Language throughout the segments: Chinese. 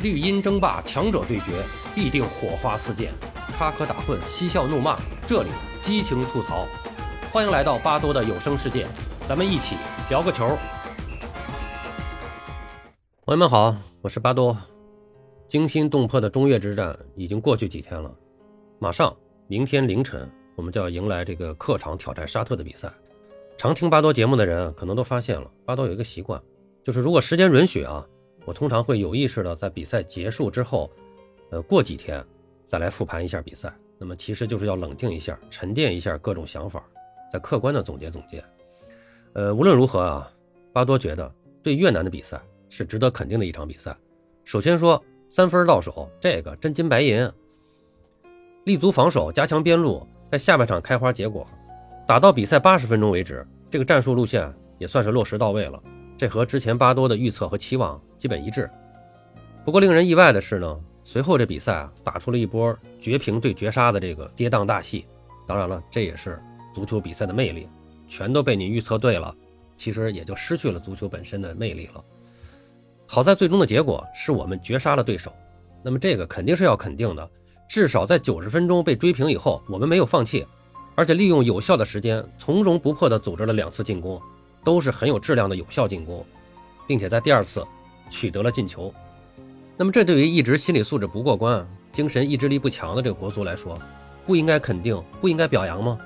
绿茵争霸，强者对决，必定火花四溅；插科打诨，嬉笑怒骂，这里激情吐槽。欢迎来到巴多的有声世界，咱们一起聊个球。朋友们好，我是巴多。惊心动魄的中越之战已经过去几天了，马上明天凌晨我们就要迎来这个客场挑战沙特的比赛。常听巴多节目的人可能都发现了，巴多有一个习惯，就是如果时间允许啊。我通常会有意识的在比赛结束之后，呃，过几天再来复盘一下比赛。那么其实就是要冷静一下，沉淀一下各种想法，再客观的总结总结。呃，无论如何啊，巴多觉得对越南的比赛是值得肯定的一场比赛。首先说三分到手，这个真金白银，立足防守，加强边路，在下半场开花结果，打到比赛八十分钟为止，这个战术路线也算是落实到位了。这和之前巴多的预测和期望。基本一致，不过令人意外的是呢，随后这比赛啊打出了一波绝平对绝杀的这个跌宕大戏。当然了，这也是足球比赛的魅力，全都被你预测对了，其实也就失去了足球本身的魅力了。好在最终的结果是我们绝杀了对手，那么这个肯定是要肯定的。至少在九十分钟被追平以后，我们没有放弃，而且利用有效的时间，从容不迫地组织了两次进攻，都是很有质量的有效进攻，并且在第二次。取得了进球，那么这对于一直心理素质不过关、精神意志力不强的这个国足来说，不应该肯定、不应该表扬吗？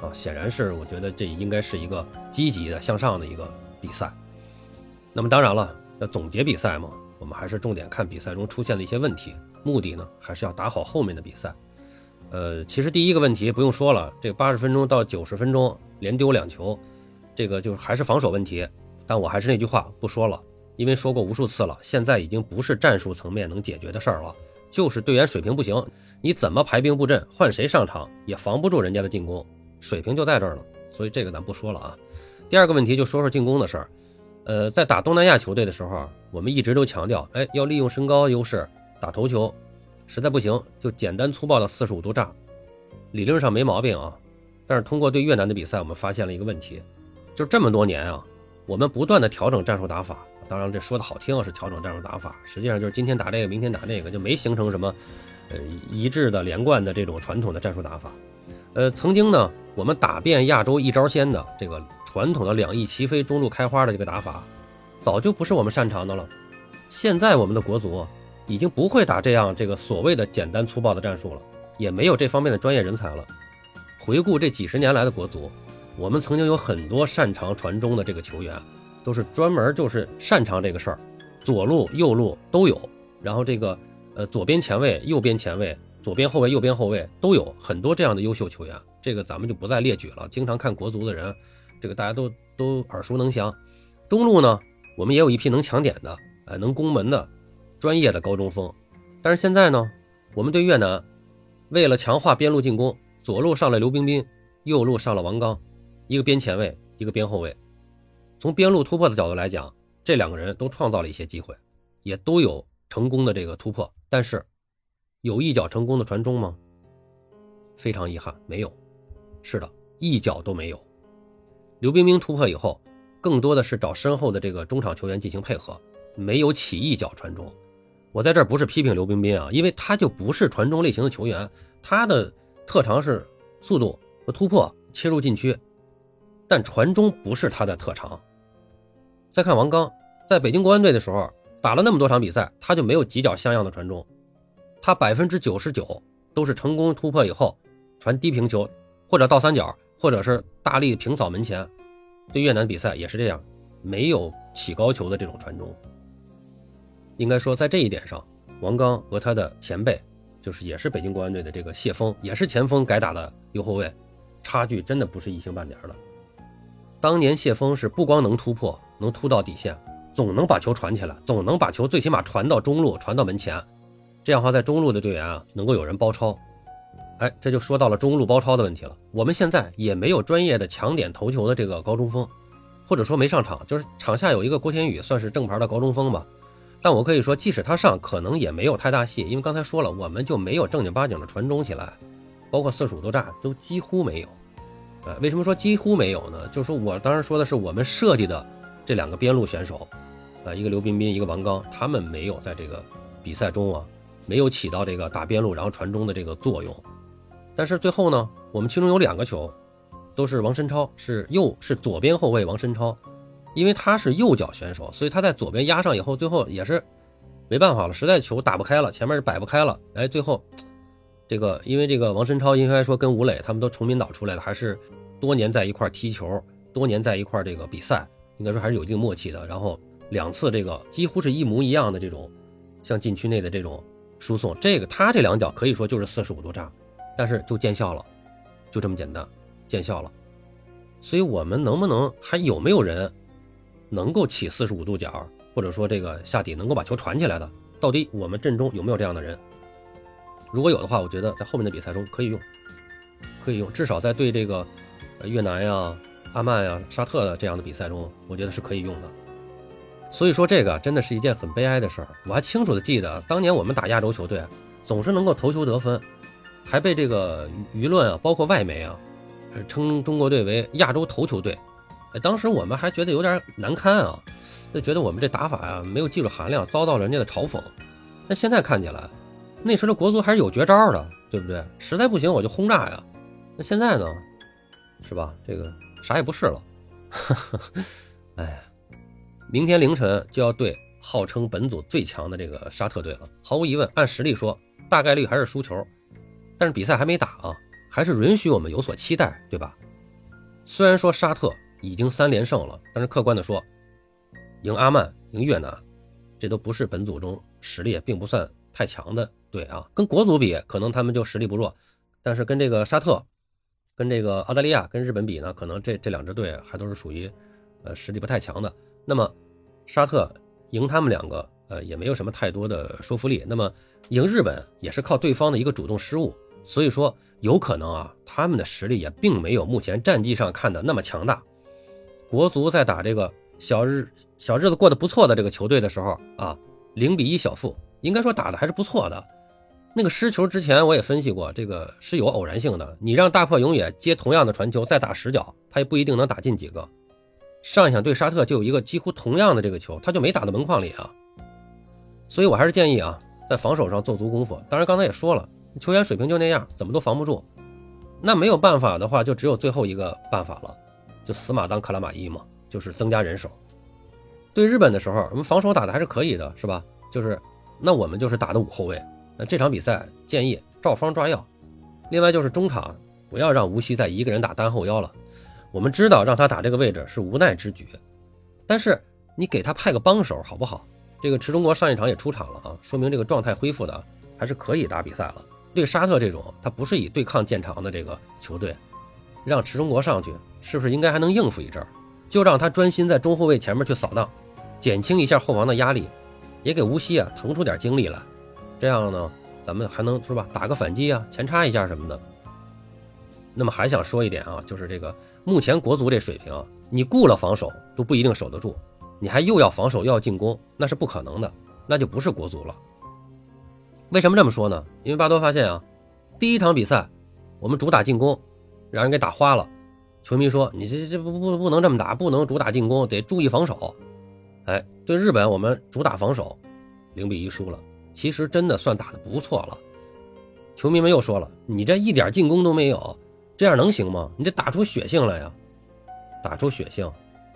啊，显然是，我觉得这应该是一个积极的向上的一个比赛。那么当然了，要总结比赛嘛，我们还是重点看比赛中出现的一些问题，目的呢还是要打好后面的比赛。呃，其实第一个问题不用说了，这八十分钟到九十分钟连丢两球，这个就还是防守问题。但我还是那句话，不说了。因为说过无数次了，现在已经不是战术层面能解决的事儿了，就是队员水平不行，你怎么排兵布阵，换谁上场也防不住人家的进攻，水平就在这儿了。所以这个咱不说了啊。第二个问题就说说进攻的事儿，呃，在打东南亚球队的时候，我们一直都强调，哎，要利用身高优势打头球，实在不行就简单粗暴的四十五度炸，理论上没毛病啊。但是通过对越南的比赛，我们发现了一个问题，就这么多年啊，我们不断的调整战术打法。当然，这说的好听是调整战术打法，实际上就是今天打这个，明天打那个，就没形成什么，呃，一致的连贯的这种传统的战术打法。呃，曾经呢，我们打遍亚洲一招鲜的这个传统的两翼齐飞、中路开花的这个打法，早就不是我们擅长的了。现在我们的国足已经不会打这样这个所谓的简单粗暴的战术了，也没有这方面的专业人才了。回顾这几十年来的国足，我们曾经有很多擅长传中的这个球员。都是专门就是擅长这个事儿，左路右路都有，然后这个呃左边前卫、右边前卫、左边后卫、右边后卫都有很多这样的优秀球员，这个咱们就不再列举了。经常看国足的人，这个大家都都耳熟能详。中路呢，我们也有一批能抢点的，哎，能攻门的专业的高中锋。但是现在呢，我们对越南，为了强化边路进攻，左路上了刘彬彬，右路上了王刚，一个边前卫，一个边后卫。从边路突破的角度来讲，这两个人都创造了一些机会，也都有成功的这个突破。但是，有一脚成功的传中吗？非常遗憾，没有。是的，一脚都没有。刘彬彬突破以后，更多的是找身后的这个中场球员进行配合，没有起一脚传中。我在这儿不是批评刘彬彬啊，因为他就不是传中类型的球员，他的特长是速度和突破、切入禁区，但传中不是他的特长。再看王刚，在北京国安队的时候打了那么多场比赛，他就没有几脚像样的传中，他百分之九十九都是成功突破以后传低平球，或者倒三角，或者是大力平扫门前。对越南比赛也是这样，没有起高球的这种传中。应该说，在这一点上，王刚和他的前辈，就是也是北京国安队的这个谢峰，也是前锋改打的右后卫，差距真的不是一星半点的。当年谢峰是不光能突破。能突到底线，总能把球传起来，总能把球最起码传到中路，传到门前。这样的话，在中路的队员啊，能够有人包抄。哎，这就说到了中路包抄的问题了。我们现在也没有专业的抢点头球的这个高中锋，或者说没上场，就是场下有一个郭天宇，算是正牌的高中锋吧。但我可以说，即使他上，可能也没有太大戏，因为刚才说了，我们就没有正经八经的传中起来，包括四十五度炸都几乎没有。呃，为什么说几乎没有呢？就是说我当时说的是我们设计的。这两个边路选手，啊，一个刘彬彬，一个王刚，他们没有在这个比赛中啊，没有起到这个打边路然后传中的这个作用。但是最后呢，我们其中有两个球，都是王申超，是右是左边后卫王申超，因为他是右脚选手，所以他在左边压上以后，最后也是没办法了，实在球打不开了，前面是摆不开了，哎，最后这个因为这个王申超应该说跟吴磊他们都崇明岛出来的，还是多年在一块踢球，多年在一块这个比赛，应该说还是有一定默契的。然后两次这个几乎是一模一样的这种像禁区内的这种输送，这个他这两脚可以说就是四十五度炸。但是就见效了，就这么简单，见效了。所以我们能不能还有没有人能够起四十五度角，或者说这个下底能够把球传起来的？到底我们阵中有没有这样的人？如果有的话，我觉得在后面的比赛中可以用，可以用，至少在对这个越南呀、阿曼呀、沙特的这样的比赛中，我觉得是可以用的。所以说这个真的是一件很悲哀的事儿。我还清楚的记得，当年我们打亚洲球队，总是能够头球得分。还被这个舆论啊，包括外媒啊，称中国队为亚洲头球队。当时我们还觉得有点难堪啊，就觉得我们这打法呀没有技术含量，遭到了人家的嘲讽。但现在看起来，那时的国足还是有绝招的，对不对？实在不行我就轰炸呀。那现在呢，是吧？这个啥也不是了。哎，明天凌晨就要对号称本组最强的这个沙特队了。毫无疑问，按实力说，大概率还是输球。但是比赛还没打啊，还是允许我们有所期待，对吧？虽然说沙特已经三连胜了，但是客观的说，赢阿曼、赢越南，这都不是本组中实力并不算太强的队啊。跟国足比，可能他们就实力不弱，但是跟这个沙特、跟这个澳大利亚、跟日本比呢，可能这这两支队还都是属于呃实力不太强的。那么沙特赢他们两个，呃，也没有什么太多的说服力。那么赢日本也是靠对方的一个主动失误。所以说，有可能啊，他们的实力也并没有目前战绩上看的那么强大。国足在打这个小日小日子过得不错的这个球队的时候啊，零比一小负，应该说打的还是不错的。那个失球之前我也分析过，这个是有偶然性的。你让大破永野接同样的传球再打十脚，他也不一定能打进几个。上一场对沙特就有一个几乎同样的这个球，他就没打到门框里啊。所以我还是建议啊，在防守上做足功夫。当然刚才也说了。球员水平就那样，怎么都防不住。那没有办法的话，就只有最后一个办法了，就死马当克拉玛依嘛，就是增加人手。对日本的时候，我们防守打的还是可以的，是吧？就是那我们就是打的五后卫。那这场比赛建议照方抓药。另外就是中场不要让吴曦再一个人打单后腰了。我们知道让他打这个位置是无奈之举，但是你给他派个帮手好不好？这个池中国上一场也出场了啊，说明这个状态恢复的还是可以打比赛了。对沙特这种，他不是以对抗见长的这个球队，让池中国上去，是不是应该还能应付一阵？就让他专心在中后卫前面去扫荡，减轻一下后防的压力，也给无锡啊腾出点精力来。这样呢，咱们还能是吧？打个反击啊，前插一下什么的。那么还想说一点啊，就是这个目前国足这水平，你顾了防守都不一定守得住，你还又要防守又要进攻，那是不可能的，那就不是国足了。为什么这么说呢？因为巴多发现啊，第一场比赛我们主打进攻，让人给打花了。球迷说：“你这这不不不能这么打，不能主打进攻，得注意防守。”哎，对日本我们主打防守，零比一输了。其实真的算打的不错了。球迷们又说了：“你这一点进攻都没有，这样能行吗？你得打出血性来呀！打出血性，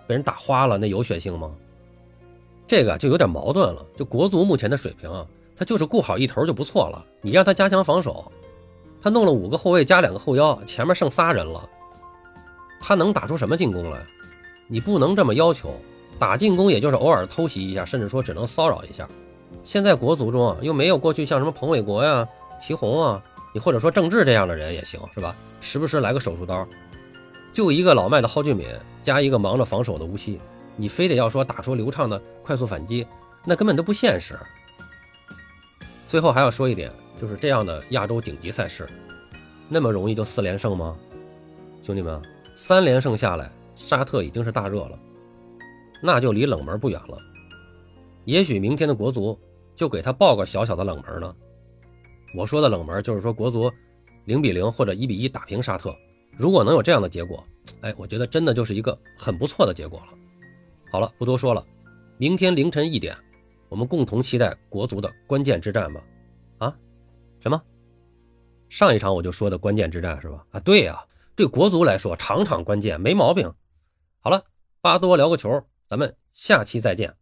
被人打花了，那有血性吗？”这个就有点矛盾了。就国足目前的水平啊。他就是顾好一头就不错了，你让他加强防守，他弄了五个后卫加两个后腰，前面剩仨人了，他能打出什么进攻来？你不能这么要求，打进攻也就是偶尔偷袭一下，甚至说只能骚扰一下。现在国足中啊，又没有过去像什么彭伟国呀、祁宏啊，你或者说郑智这样的人也行，是吧？时不时来个手术刀，就一个老迈的蒿俊闵加一个忙着防守的吴曦，你非得要说打出流畅的快速反击，那根本都不现实。最后还要说一点，就是这样的亚洲顶级赛事，那么容易就四连胜吗？兄弟们，三连胜下来，沙特已经是大热了，那就离冷门不远了。也许明天的国足就给他报个小小的冷门呢。我说的冷门就是说国足零比零或者一比一打平沙特，如果能有这样的结果，哎，我觉得真的就是一个很不错的结果了。好了，不多说了，明天凌晨一点。我们共同期待国足的关键之战吧。啊？什么？上一场我就说的关键之战是吧？啊，对呀，对国足来说场场关键，没毛病。好了，巴多聊个球，咱们下期再见。